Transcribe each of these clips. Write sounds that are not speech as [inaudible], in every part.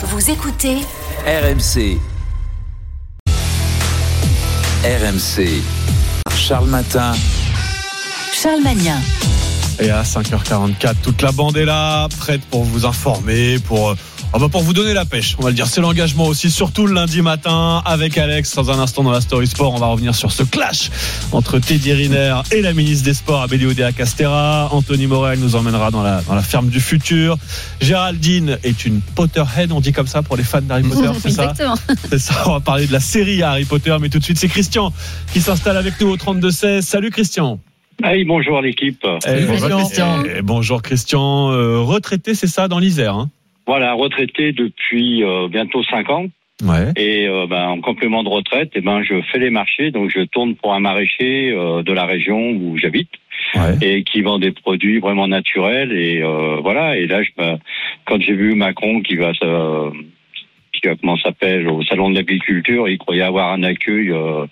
Vous écoutez RMC. RMC. Charles Matin. Charles Magnin. Et à 5h44, toute la bande est là, prête pour vous informer, pour, euh, ah bah pour vous donner la pêche. On va le dire, c'est l'engagement aussi, surtout le lundi matin avec Alex. Dans un instant dans la Story Sport, on va revenir sur ce clash entre Teddy Riner et la ministre des Sports, Oudéa Castera. Anthony Morel nous emmènera dans la, dans la ferme du futur. Géraldine est une Potterhead, on dit comme ça pour les fans d'Harry Potter, [laughs] c'est ça Exactement. C'est ça, on va parler de la série Harry Potter, mais tout de suite, c'est Christian qui s'installe avec nous au 32-16. Salut Christian. Hey, bonjour l'équipe. Eh, bonjour, Christian. Eh, bonjour Christian. Euh, retraité, c'est ça, dans l'Isère hein Voilà, retraité depuis euh, bientôt 5 ans. Ouais. Et euh, ben, en complément de retraite, eh ben, je fais les marchés. Donc je tourne pour un maraîcher euh, de la région où j'habite ouais. et qui vend des produits vraiment naturels. Et euh, voilà. Et là, je, ben, quand j'ai vu Macron qui va qui va, comment s'appelle au salon de l'agriculture, il croyait avoir un accueil euh,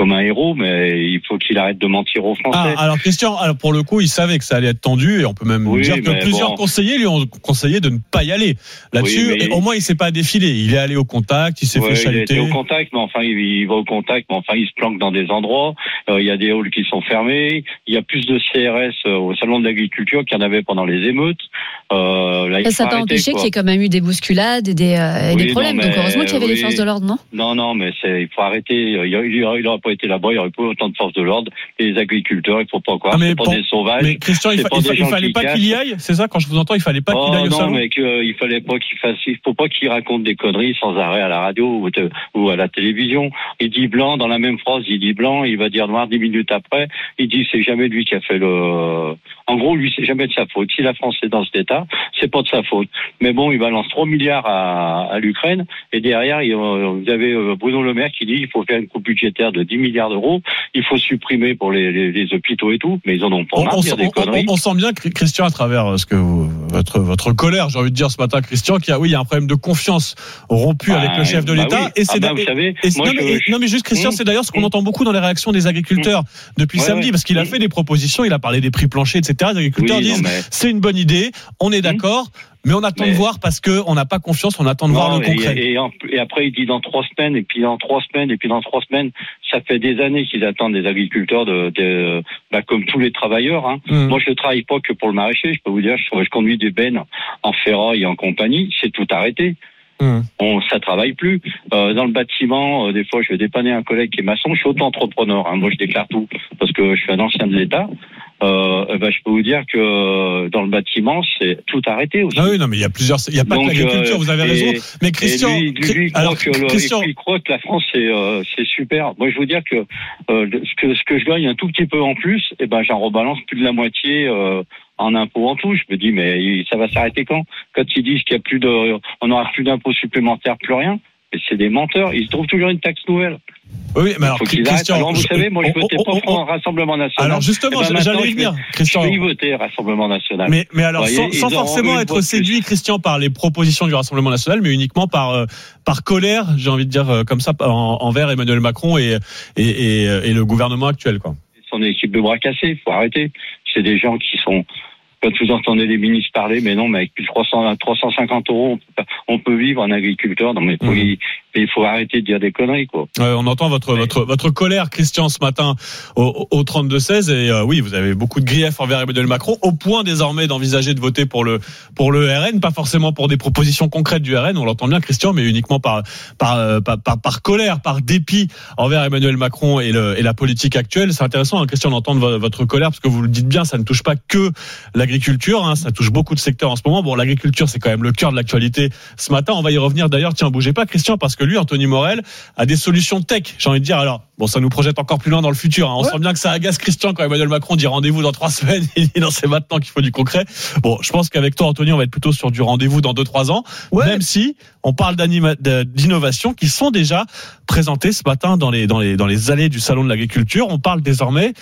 comme un héros, mais il faut qu'il arrête de mentir aux Ah, Français. alors Christian, alors pour le coup, il savait que ça allait être tendu et on peut même Oui, dire que plusieurs bon. conseillers lui ont conseillé de ne pas y aller là-dessus. Oui, Et au moins, il s'est pas défilé. Il est allé au contact, il s'est Ouais, fait il chaluter. été au contact, mais enfin, il, il va au contact, mais enfin, il se planque dans des endroits. Euh, il y a des halls qui sont fermés. Il y a plus de CRS euh, au salon de l'agriculture qu'il y en avait pendant les émeutes. Euh, là, ça t'a arrêter, empêché qu'il y ait quand même eu des bousculades et des, euh, et Oui, des problèmes. non, Donc mais- heureusement qu'il y avait les oui. forces de l'ordre, non? Non, non, mais il faut arrêter. Il n'aurait pas été là-bas, il n'y aurait pas eu autant de forces de l'ordre. Et les agriculteurs, il faut pas croire. Ah, mais c'est pas des sauvages. Mais Christian, il, fa- pas il fa- fallait pas qu'il y aille. C'est ça, quand je vous entends, il fallait pas qu'il Oh aille au non, salon. mais que, euh, il fallait pas qu'il fasse, il faut pas qu'il raconte des conneries sans arrêt à la radio ou, te- ou à la télévision. Il dit blanc dans la même phrase, il dit blanc, il va dire noir dix minutes après. Il dit c'est jamais lui qui a fait le. En gros, lui c'est jamais de sa faute. Si la France est dans cet état, c'est pas de sa faute. Mais bon, il balance 3 milliards à, à l'Ukraine et derrière, il, euh, vous avez euh, Bruno Le Maire qui dit il faut faire une coupe budgétaire de 10 milliards d'euros. Il faut supprimer pour les, les, les hôpitaux et tout. Mais ils en ont pas On, marre on sent- des on- conneries. on- on sent bien, Chr- Christian, à travers euh, ce que vous- votre votre colère, j'ai envie de dire ce matin, Christian, qu'il y a oui, il y a un problème de confiance rompu avec le chef de Bah l'État. oui. Et Ah c'est bah, d'a- vous savez, Et c'est- moi, non, mais, je- et- non, mais juste Christian, Mmh. c'est d'ailleurs ce qu'on Mmh. entend beaucoup dans les réactions des agriculteurs depuis Ouais, samedi, ouais. parce qu'il a fait des propositions, il a parlé des prix planchers, etc. Les agriculteurs Oui, disent mais- c'est une bonne idée, on est d'accord, mais on attend de voir parce que on n'a pas confiance, on attend de voir le et- concret. Et, en- et après, il dit dans trois semaines, et puis dans trois semaines, et puis dans trois semaines. Ça fait des années qu'ils attendent des agriculteurs, de, de- bah, comme tous les travailleurs. Hein. Mmh. Moi, je travaille pas que pour le maraîcher. Je peux vous dire, je, je conduis des bennes en ferraille et en compagnie. C'est tout arrêté. Mmh. On, ça travaille plus. Euh, dans le bâtiment, euh, des fois, je vais dépanner un collègue qui est maçon. Je suis auto-entrepreneur. Hein. Moi, je déclare tout parce que je suis un ancien de l'État. Euh, eh ben, je peux vous dire que euh, dans le bâtiment, c'est tout arrêté aussi. Ah oui, non, mais il y a plusieurs, il y a pas Donc, que l'agriculture, euh, vous avez et- raison. Mais Christian, lui, lui, croit alors que Christian, il croit que la France c'est euh, c'est super. Moi je veux dire que euh, ce que ce que je gagne un tout petit peu en plus, et ben j'en rebalance plus de la moitié euh, en impôts en tout. Je me dis mais ça va s'arrêter quand? Quand ils disent qu'il y a plus de, on n'aura plus d'impôts supplémentaires, plus rien. C'est des menteurs. Ils trouvent toujours une taxe nouvelle. oui, mais alors faut qu'ils arrêtent. Christian, Alors vous savez, moi je votais pas pour un Rassemblement national. alors justement, Eh ben, j'allais y venir, Christian. Je vais voter Rassemblement national. Mais, mais alors, Voyez, sans, forcément être séduit, plus. Christian, par les propositions du Rassemblement national, mais uniquement par, euh, par colère, j'ai envie de dire euh, comme ça, en- envers Emmanuel Macron et, et, et, et le gouvernement actuel. Quoi. son équipe de bras cassés. Il faut arrêter. C'est des gens qui sont. Quand vous entendez les ministres parler, mais non, mais avec plus de 300, 350 euros, on peut, pas- on peut vivre en agriculteur. Non, mais il, il faut arrêter de dire des conneries, quoi. Euh, on entend votre, votre, votre colère, Christian, ce matin au, au 32-16. Et euh, oui, vous avez beaucoup de griefs envers Emmanuel Macron, au point désormais d'envisager de voter pour le, pour le RN, pas forcément pour des propositions concrètes du RN, on l'entend bien, Christian, mais uniquement par, par, euh, par, par, par colère, par dépit envers Emmanuel Macron et, le, et la politique actuelle. C'est intéressant, hein, Christian, d'entendre vo- votre colère, parce que vous le dites bien, ça ne touche pas que l'agriculture, hein, ça touche beaucoup de secteurs en ce moment. Bon, l'agriculture, c'est quand même le cœur de l'actualité ce matin. On va y revenir d'ailleurs. Tiens, bougez pas, Christian, parce que lui, Anthony Morel, a des solutions tech. J'ai envie de dire, alors, bon, ça nous projette encore plus loin dans le futur. hein. On sent bien que ça agace Christian quand Emmanuel Macron dit rendez-vous dans trois [laughs] semaines. Il dit non, c'est maintenant qu'il faut du concret. Bon, je pense qu'avec toi, Anthony, on va être plutôt sur du rendez-vous dans deux, trois ans. Même si on parle d'innovations qui sont déjà présentées ce matin dans les, dans les, dans les allées du salon de l'agriculture. On parle désormais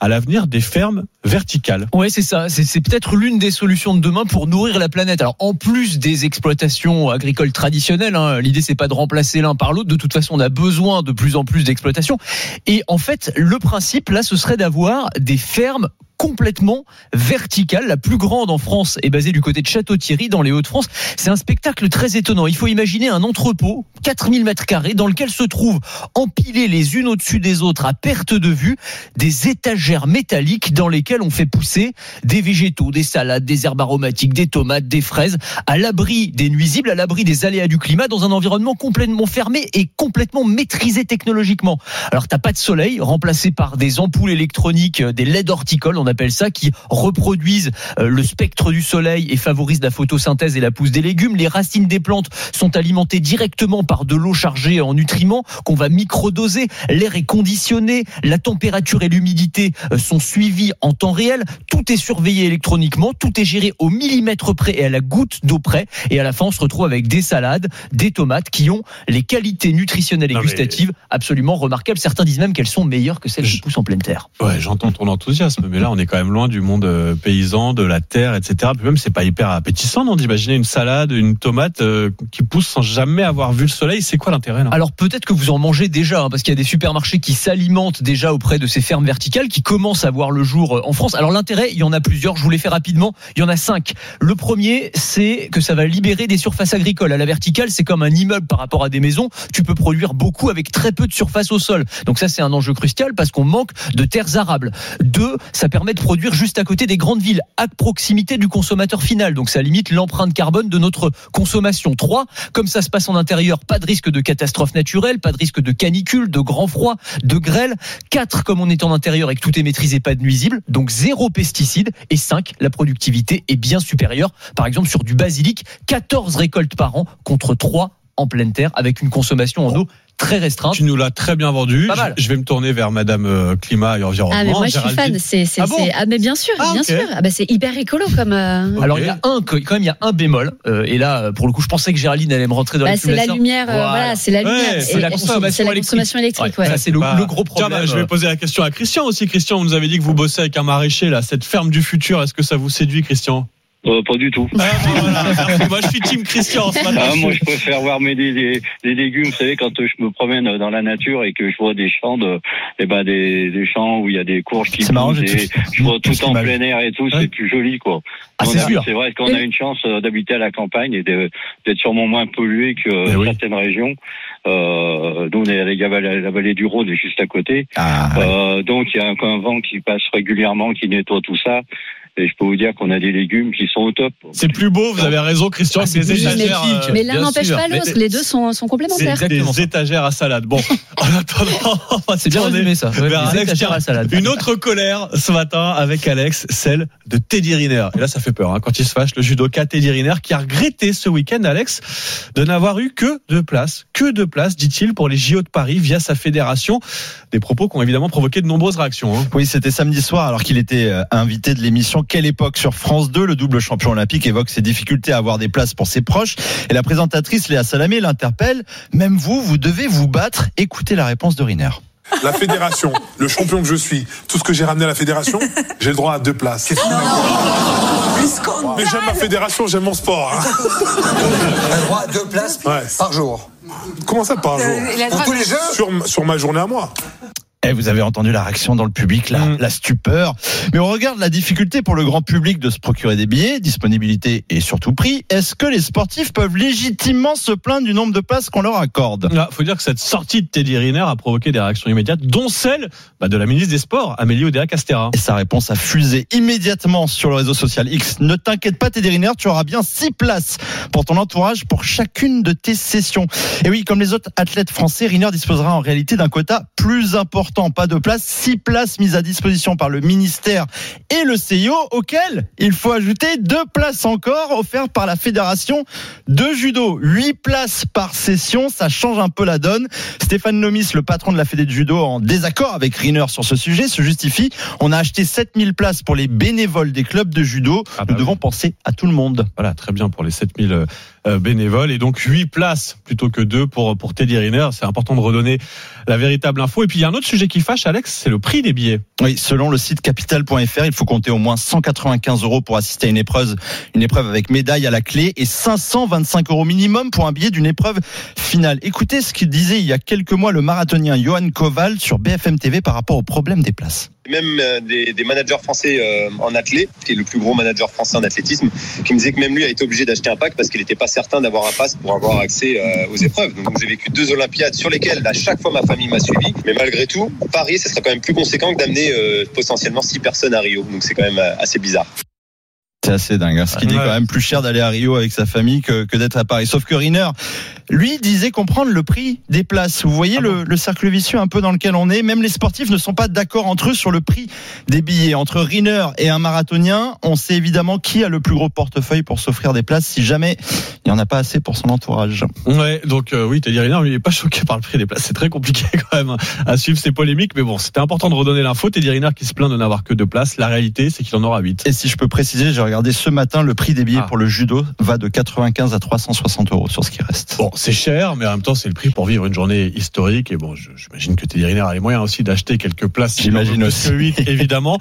à l'avenir des fermes verticales. Ouais, c'est ça. C'est c'est peut-être l'une des solutions de demain pour nourrir la planète. Alors, en plus des exploitations agricoles traditionnelles, hein, l'idée c'est pas de remplacer l'un par l'autre. De toute façon, on a besoin de plus en plus d'exploitations. Et en fait, le principe là, ce serait d'avoir des fermes complètement verticale. La plus grande en France est basée du côté de Château-Thierry, dans les Hauts-de-France. C'est un spectacle très étonnant. Il faut imaginer un entrepôt, 4000 mètres carrés, dans lequel se trouvent empilés les unes au-dessus des autres à perte de vue des étagères métalliques dans lesquelles on fait pousser des végétaux, des salades, des herbes aromatiques, des tomates, des fraises, à l'abri des nuisibles, à l'abri des aléas du climat, dans un environnement complètement fermé et complètement maîtrisé technologiquement. Alors t'as pas de soleil, remplacé par des ampoules électroniques, euh, des LED horticoles, on appelle ça, qui reproduisent euh, le spectre du soleil et favorisent la photosynthèse et la pousse des légumes. Les racines des plantes sont alimentées directement par de l'eau chargée en nutriments qu'on va microdoser. L'air est conditionné, la température et l'humidité euh, sont suivies en temps réel. Tout est surveillé électroniquement, tout est géré au millimètre près et à la goutte d'eau près. Et à la fin, on se retrouve avec des salades, des tomates qui ont les qualités nutritionnelles et Non, mais- gustatives absolument remarquables. Certains disent même qu'elles sont meilleures que celles qui poussent en pleine terre. Ouais, j'entends ton enthousiasme, mais là, on est quand même loin du monde euh, paysan, de la terre, etc. Puis même, c'est pas hyper appétissant, non D'imaginer une salade, une tomate euh, qui pousse sans jamais avoir vu le soleil. C'est quoi l'intérêt Alors peut-être que vous en mangez déjà, hein, parce qu'il y a des supermarchés qui s'alimentent déjà auprès de ces fermes verticales, qui commencent à voir le jour euh, en France. Alors l'intérêt, il y en a plusieurs, je vous les fais rapidement, il y en a cinq. Le premier, c'est que ça va libérer des surfaces agricoles. À la verticale, c'est comme un immeuble par rapport à des maisons, tu peux produire beaucoup avec très peu de surface au sol. Donc ça, c'est un enjeu crucial parce qu'on manque de terres arables. Deux, ça permet de produire juste à côté des grandes villes, à proximité du consommateur final. Donc ça limite l'empreinte carbone de notre consommation. Trois, comme ça se passe en intérieur, pas de risque de catastrophe naturelle, pas de risque de canicule, de grand froid, de grêle. Quatre, comme on est en intérieur et que tout est maîtrisé, pas de nuisibles, donc zéro pesticide. Et cinq, la productivité est bien supérieure. Par exemple, sur du basilic, 14 récoltes par an contre 3 en pleine terre avec une consommation en eau très restreinte. Tu nous l'as très bien vendu. Pas mal. Je je vais me tourner vers Madame euh, Climat et Environnement. Ah mais moi je suis Géraldine. fan, c'est c'est Ah bon c'est- ah mais bien sûr, Ah, bien ok. sûr. Ah bah c'est hyper écolo comme euh, Ok. Alors il y a un quand même il y a un bémol euh, et là pour le coup je pensais que Géraldine allait me rentrer dans bah, les c'est la lumière euh, Voilà. voilà, c'est la Ouais, lumière c'est Et- la consommation c'est la électrique. consommation électrique Ouais, ouais. ça, c'est le, Bah, le gros Tiens, problème. bah, je vais poser la question à Christian aussi. Christian, vous nous avez dit que vous bossez avec un maraîcher là, cette ferme du futur. Est-ce que ça vous séduit, Christian? Euh, pas du tout. Ah, voilà, merci. Moi, je suis Team Christian ce matin. Ah, moi, je préfère voir mes des, des, des légumes. Vous savez, quand je me promène dans la nature et que je vois des champs de, eh ben des, des champs où il y a des courges qui et tout- je vois tout en plein air et tout, Ouais. c'est plus joli, quoi. Ah, c'est vrai qu'on a une chance euh, d'habiter à la campagne et d'être sûrement moins pollué que Eh oui. certaines régions. Euh, nous, on est à la, vallée- la vallée du Rhône, est juste à côté. Ah, ouais. Euh, donc, il y a un, un vent qui passe régulièrement, qui nettoie tout ça. Et je peux vous dire qu'on a des légumes qui sont au top. C'est plus beau, vous avez raison, Christian, Ah, que c'est des étagères. magnifique. euh, Mais l'un n'empêche pas l'autre, les deux sont sont complémentaires. exactement des ça. étagères à salade. Bon, [laughs] en attendant, C'est bien résumé ça. Ouais, vers Alex. étagères à la salade. Une autre colère ce matin avec Alex, celle de Teddy Riner. Et là, ça fait peur hein, quand il se fâche, le judoka Teddy Riner qui a regretté ce week-end, Alex, de n'avoir eu que deux places, que deux places, dit-il, pour les JO de Paris via sa fédération. Des propos qui ont évidemment provoqué de nombreuses réactions. hein. Oui, c'était samedi soir alors qu'il était euh, invité de l'émission Quelle époque sur France 2. Le double champion olympique évoque ses difficultés à avoir des places pour ses proches. Et la présentatrice Léa Salamé l'interpelle. Même vous, vous devez vous battre. Écoutez la réponse de Riner. La fédération, le champion que je suis, tout ce que j'ai ramené à la fédération, j'ai le droit à deux places. Mais j'aime ma fédération, j'aime mon sport. hein. Un droit à deux places Ouais. par jour. Comment ça par jour Pour tous les jeux sur, sur ma journée à moi. Eh, vous avez entendu la réaction dans le public, la, Mm. la stupeur. Mais on regarde la difficulté pour le grand public de se procurer des billets, disponibilité et surtout prix. Est-ce que les sportifs peuvent légitimement se plaindre du nombre de places qu'on leur accorde? Il faut dire que cette sortie de Teddy Riner a provoqué des réactions immédiates, dont celle bah, de la ministre des Sports, Amélie Oudéa-Castéra. Et sa réponse a fusé immédiatement sur le réseau social X. Ne t'inquiète pas, Teddy Riner, tu auras bien six places pour ton entourage pour chacune de tes sessions. Et oui, comme les autres athlètes français, Riner disposera en réalité d'un quota plus important. Pas de places, six places mises à disposition par le ministère et le CIO, auquel il faut ajouter deux places encore offertes par la fédération de judo. Huit places par session, ça change un peu la donne. Stéphane Nomis, le patron de la fédé de judo, en désaccord avec Riner sur ce sujet, se justifie. On a acheté 7000 places pour les bénévoles des clubs de judo. Ah bah Nous oui. devons penser à tout le monde. Voilà, très bien pour les 7000 euh, euh, bénévoles et donc 8 places plutôt que 2 pour, pour Teddy Riner. C'est important de redonner la véritable info. Et puis il y a un autre sujet qui fâche, Alex, c'est le prix des billets. Oui, selon le site capital.fr, il faut compter au moins 195 euros pour assister à une épreuve, une épreuve avec médaille à la clé et 525 euros minimum pour un billet d'une épreuve finale. Écoutez ce qu'il disait il y a quelques mois le marathonien Johan Koval sur BFM TV par rapport au problème des places. Même euh, des, des managers français euh, en athlé, qui est le plus gros manager français en athlétisme, qui me disait que même lui a été obligé d'acheter un pack parce qu'il n'était pas certain d'avoir un pass pour avoir accès euh, aux épreuves. Donc j'ai vécu deux Olympiades sur lesquelles à chaque fois ma famille m'a suivi, mais malgré tout, Paris, ce serait quand même plus conséquent que d'amener potentiellement six personnes à Rio. Donc c'est quand même assez bizarre. C'est assez dingue. hein. Ce qui dit Ouais. quand même plus cher d'aller à Rio avec sa famille que, que d'être à Paris. Sauf que Riner, lui, disait comprendre le prix des places. Vous voyez le, le cercle vicieux un peu dans lequel on est? Même les sportifs ne sont pas d'accord entre eux sur le prix des billets. Entre Riner et un marathonien, on sait évidemment qui a le plus gros portefeuille pour s'offrir des places si jamais il n'y en a pas assez pour son entourage. Ouais, donc euh, oui, Teddy Riner, lui, il est pas [laughs] choqué par le prix des places. C'est très compliqué quand même hein, à suivre ces polémiques, mais bon, c'était important de redonner l'info. Teddy Riner qui se plaint de n'avoir que deux places. La réalité, c'est qu'il en aura huit. Et si je peux préciser, j'ai regardé ce matin, le prix des billets Ah. pour le judo va de 95 à 360 euros sur ce qui reste. Bon, c'est cher, mais en même temps, c'est le prix pour vivre une journée historique. Et bon, j'imagine que Teddy Riner a les moyens aussi d'acheter quelques places. J'imagine aussi. que huit, [laughs] évidemment.